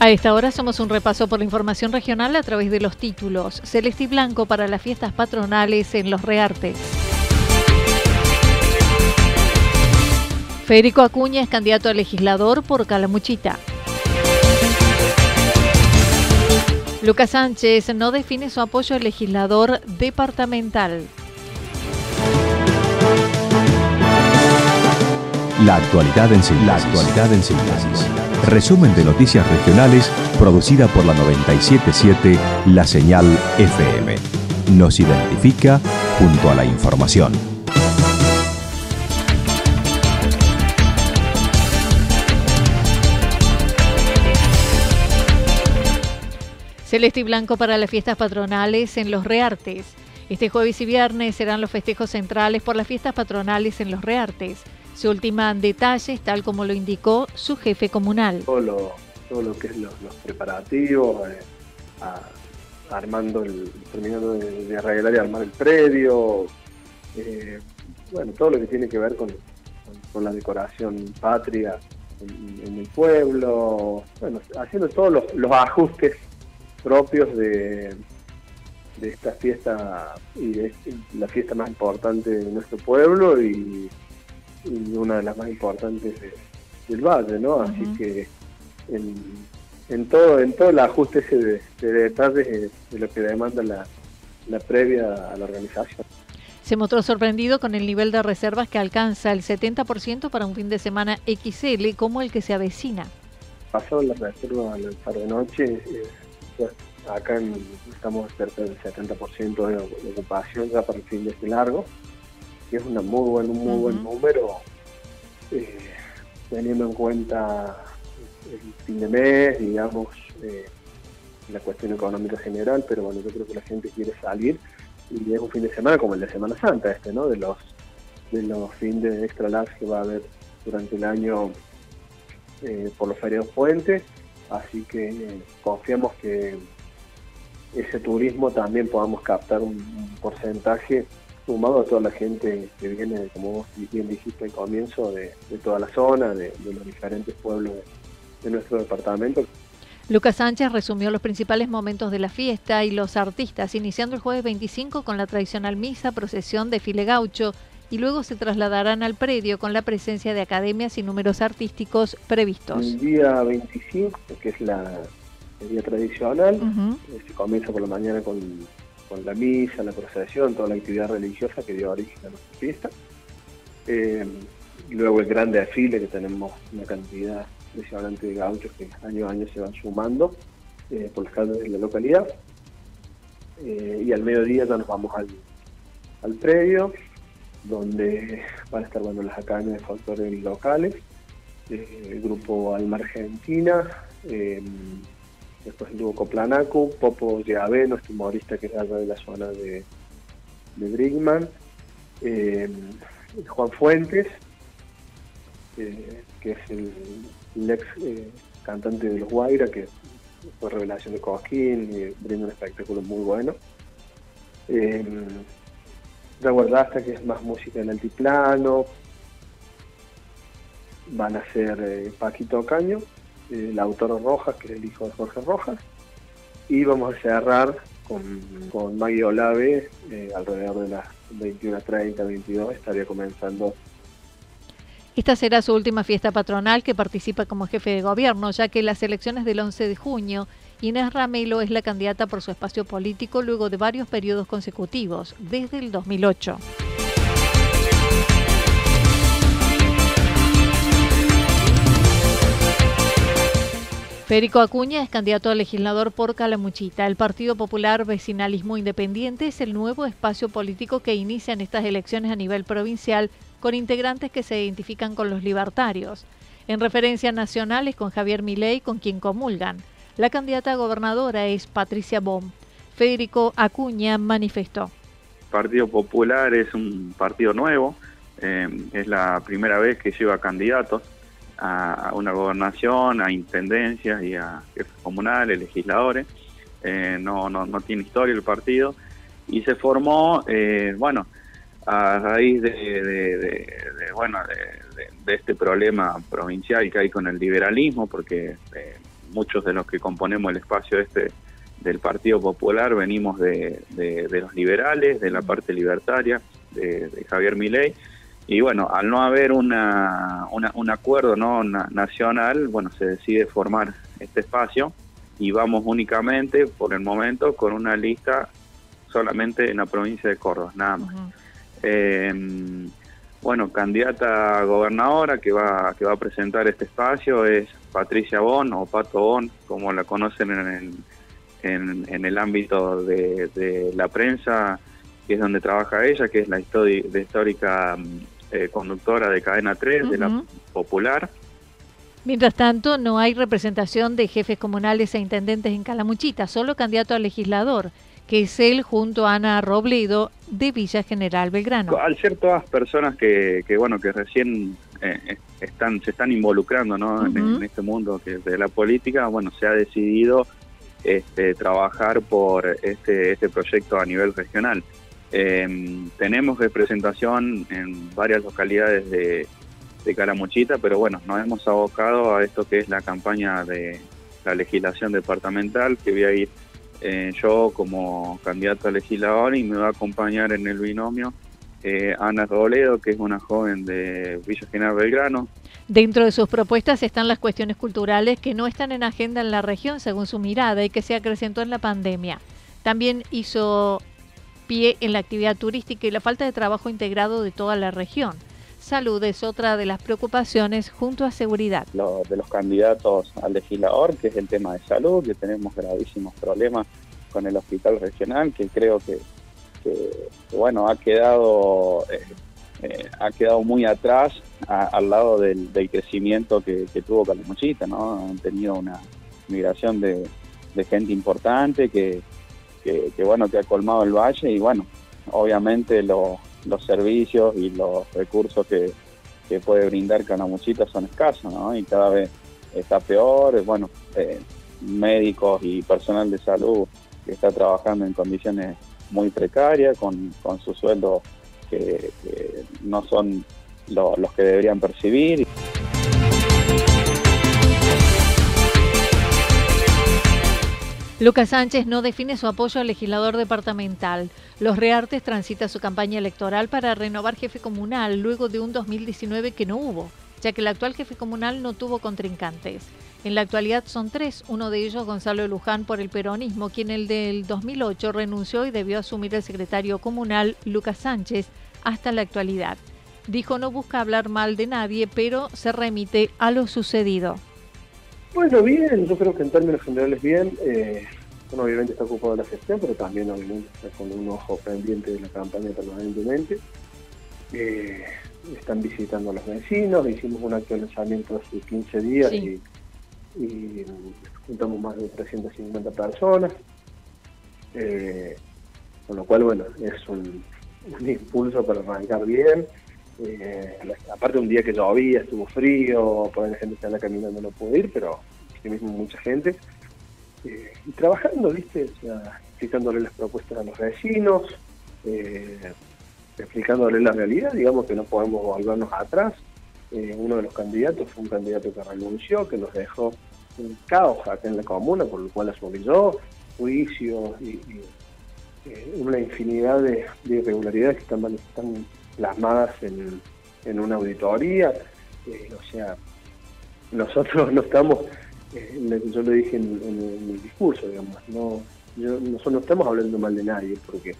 A esta hora hacemos un repaso por la información regional a través de los títulos. Celeste y Blanco para las fiestas patronales en Los Reartes. Federico Acuña es candidato a legislador por Calamuchita. Lucas Sánchez no define su apoyo al legislador departamental. La actualidad en síntesis. La actualidad en síntesis. Resumen de noticias regionales producida por la 977 La Señal FM. Nos identifica junto a la información. Celeste y Blanco para las fiestas patronales en Los Reartes. Este jueves y viernes serán los festejos centrales por las fiestas patronales en Los Reartes. Se ultiman detalles tal como lo indicó su jefe comunal. Todo lo, todo lo que es los, preparativos, eh, armando el, terminando de, arreglar y armar el predio, eh, bueno, todo lo que tiene que ver con, la decoración patria en, el pueblo, bueno, haciendo todos los, ajustes propios de, de esta fiesta y es la fiesta más importante de nuestro pueblo y y una de las más importantes del valle, ¿no? Así que en, todo en todo el ajuste ese de, detalles de lo que demanda la, la previa a la organización. Se mostró sorprendido con el nivel de reservas que alcanza el 70% para un fin de semana XL como el que se avecina. Pasó la reserva al tarde de noche, eh, acá estamos cerca del 70% de, ocupación ya para el fin de este largo que es una muy buen, un muy buen número, eh, teniendo en cuenta el fin de mes, digamos, eh, la cuestión económica general, pero bueno, yo creo que la gente quiere salir y es un fin de semana como el de Semana Santa este, ¿no? De los de los fines de extra large que va a haber durante el año eh, por los feriados puentes, así que confiamos que ese turismo también podamos captar un porcentaje sumado a toda la gente que viene, como vos bien dijiste al comienzo, de, toda la zona, de, los diferentes pueblos de, nuestro departamento. Lucas Sánchez resumió los principales momentos de la fiesta y los artistas, iniciando el jueves 25 con la tradicional misa, procesión, desfile gaucho, y luego se trasladarán al predio con la presencia de academias y números artísticos previstos. El día 25, que es la, el día tradicional, eh, se comienza por la mañana con con la misa, la procesión, toda la actividad religiosa que dio origen a nuestra fiesta. Eh, luego el gran desfile, que tenemos una cantidad impresionante de gauchos que año a año se van sumando eh, por las calles de la localidad. Eh, y al mediodía ya nos vamos al, al predio, donde van a estar bueno, las academias de factores locales, el grupo Alma Argentina, después estuvo Coplanacu, Popo Yabé, nuestro humorista que es de la zona de, de Brigman, eh, Juan Fuentes, eh, que es el, ex eh, cantante de Los Guaira, que fue revelación de Coquín y brinda un espectáculo muy bueno. Eh, Guardasta, que es más música en altiplano, van a ser Paquito Caño, el autor Rojas, que es el hijo de Jorge Rojas, y vamos a cerrar con, con Maggie Olave eh, alrededor de las 21.30, 22, estaría comenzando Esta será su última fiesta patronal que participa como jefe de gobierno, ya que las elecciones del 11 de junio, Inés Ramelo es la candidata por su espacio político luego de varios periodos consecutivos, desde el 2008. Federico Acuña es candidato a legislador por Calamuchita. El Partido Popular Vecinalismo Independiente es el nuevo espacio político que inicia estas elecciones a nivel provincial con integrantes que se identifican con los libertarios. En referencias nacionales con Javier Milei, con quien comulgan. La candidata a gobernadora es Patricia Bom. Federico Acuña manifestó. Partido Popular es un partido nuevo, eh, es la primera vez que lleva candidatos a, una gobernación, a intendencias y a jefes comunales, legisladores. Eh, no, no, no, tiene historia el partido. Y se formó, eh, bueno, a raíz de, bueno, de, este problema provincial que hay con el liberalismo, porque eh, muchos de los que componemos el espacio este del Partido Popular venimos de, los liberales, de la parte libertaria, de, Javier Milei, y bueno, al no haber una, un acuerdo no nacional, bueno, se decide formar este espacio y vamos únicamente, por el momento, con una lista solamente en la provincia de Córdoba, nada más. Em, bueno, candidata a gobernadora que va, que va a presentar este espacio es Patricia Bon o Pato Bon, como la conocen en el, en, el ámbito de, la prensa, que es donde trabaja ella, que es la de histórica eh, conductora de Cadena 3, de la Popular. Mientras tanto, no hay representación de jefes comunales e intendentes en Calamuchita, solo candidato a legislador, que es él junto a Ana Robledo de Villa General Belgrano. Al ser todas personas que, bueno, que recién eh, están, se están involucrando ¿no? en, este mundo que de la política, bueno, se ha decidido este, trabajar por este, este proyecto a nivel regional. Eh, tenemos representación en varias localidades de, de pero bueno, nos hemos abocado a esto que es la campaña de la legislación departamental, que voy a ir eh, yo como candidato a legislador y me va a acompañar en el binomio eh, Ana Roledo, que es una joven de Villa General Belgrano. Dentro de sus propuestas están las cuestiones culturales que no están en agenda en la región según su mirada y que se acrecentó en la pandemia. También hizo pie en la actividad turística y la falta de trabajo integrado de toda la región. Salud es otra de las preocupaciones junto a seguridad. de los candidatos al legislador, que es el tema de salud, que tenemos gravísimos problemas con el hospital regional, que creo que, bueno, ha quedado, eh, eh, ha quedado muy atrás al lado del, crecimiento que, tuvo Calamuchita, ¿no? Han tenido una migración de gente importante que, que, bueno, que ha colmado el valle y bueno, obviamente los servicios y los recursos que, puede brindar Canamuchita son escasos, ¿no? Y cada vez está peor, bueno, eh, médicos y personal de salud que está trabajando en condiciones muy precarias, con, con sus sueldos que, no son los que deberían percibir. Lucas Sánchez no define su apoyo al legislador departamental. Los Reartes transita su campaña electoral para renovar jefe comunal luego de un 2019 que no hubo, ya que el actual jefe comunal no tuvo contrincantes. En la actualidad son tres, uno de ellos Gonzalo Luján por el peronismo, quien el del 2008 renunció y debió asumir el secretario comunal Lucas Sánchez hasta la actualidad. Dijo no busca hablar mal de nadie, pero se remite a lo sucedido. Bueno, bien, yo creo que en términos generales bien. Eh, uno obviamente está ocupado de la gestión, pero también obviamente está con un ojo pendiente de la campaña permanentemente. Eh, están visitando a los vecinos, hicimos un acto de lanzamiento hace 15 días y, juntamos más de 350 personas. Eh, con lo cual, bueno, es un, impulso para arrancar bien. Eh, aparte un día que llovía, estuvo frío, por ahí la gente se anda caminando no pudo ir, pero sí mismo mucha gente. Eh, y trabajando, ¿viste? explicándole las propuestas a los vecinos, eh, explicándole la realidad, digamos que no podemos volvernos atrás. uno de los candidatos fue un candidato que renunció, que nos dejó un caos acá en la comuna, por lo cual asumió juicios y, una infinidad de, irregularidades que están, están plasmadas en, una auditoría. Eh, o sea, nosotros no estamos, eh, yo lo dije en, en, el discurso, digamos, no, nosotros no estamos hablando mal de nadie, porque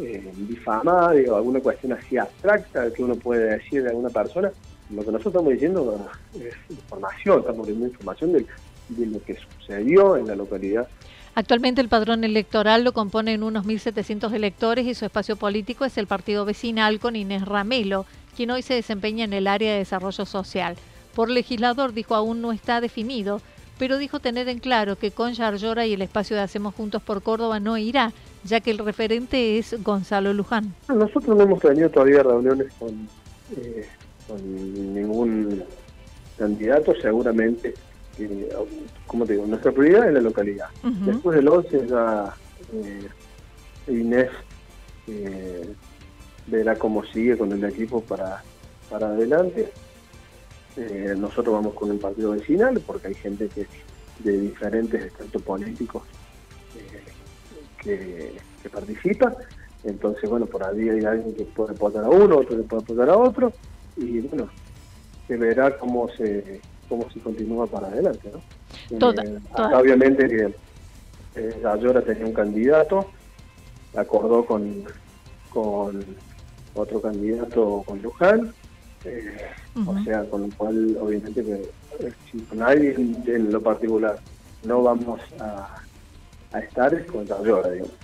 eh, difamar o alguna cuestión así abstracta que uno puede decir de alguna persona, lo que nosotros estamos diciendo es información, estamos dando información de, de lo que sucedió en la localidad Actualmente el padrón electoral lo componen unos 1.700 electores y su espacio político es el partido vecinal con Inés Ramelo, quien hoy se desempeña en el área de desarrollo social. Por legislador dijo aún no está definido, pero dijo tener en claro que con Yarlora y el espacio de Hacemos Juntos por Córdoba no irá, ya que el referente es Gonzalo Luján. Nosotros no hemos tenido todavía reuniones con, eh, con ningún candidato, seguramente eh, como te digo, nuestra prioridad es la localidad. Después del 11 ya eh, Inés eh, verá cómo sigue con el equipo para, para adelante. Eh, nosotros vamos con el partido vecinal porque hay gente que de diferentes estatus políticos que, que, participa. Entonces, bueno, por ahí hay alguien que puede apoyar a uno, otro que puede apoyar a otro. Y bueno, se verá cómo se cómo se continúa para adelante. ¿no? Eh, obviamente que eh, Ayora tenía un candidato, acordó con, con otro candidato con Luján, eh, o sea, con lo cual obviamente que eh, si con alguien en lo particular no vamos a, a estar es con Ayora, digamos.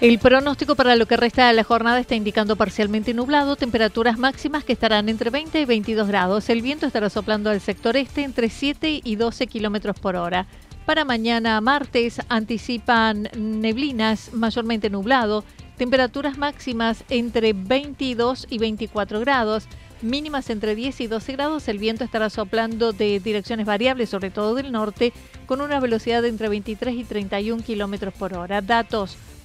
El pronóstico para lo que resta de la jornada está indicando parcialmente nublado, temperaturas máximas que estarán entre 20 y 22 grados. El viento estará soplando al sector este entre 7 y 12 kilómetros por hora. Para mañana martes anticipan neblinas, mayormente nublado, temperaturas máximas entre 22 y 24 grados, mínimas entre 10 y 12 grados. El viento estará soplando de direcciones variables, sobre todo del norte, con una velocidad de entre 23 y 31 kilómetros por hora. Datos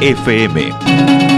FM.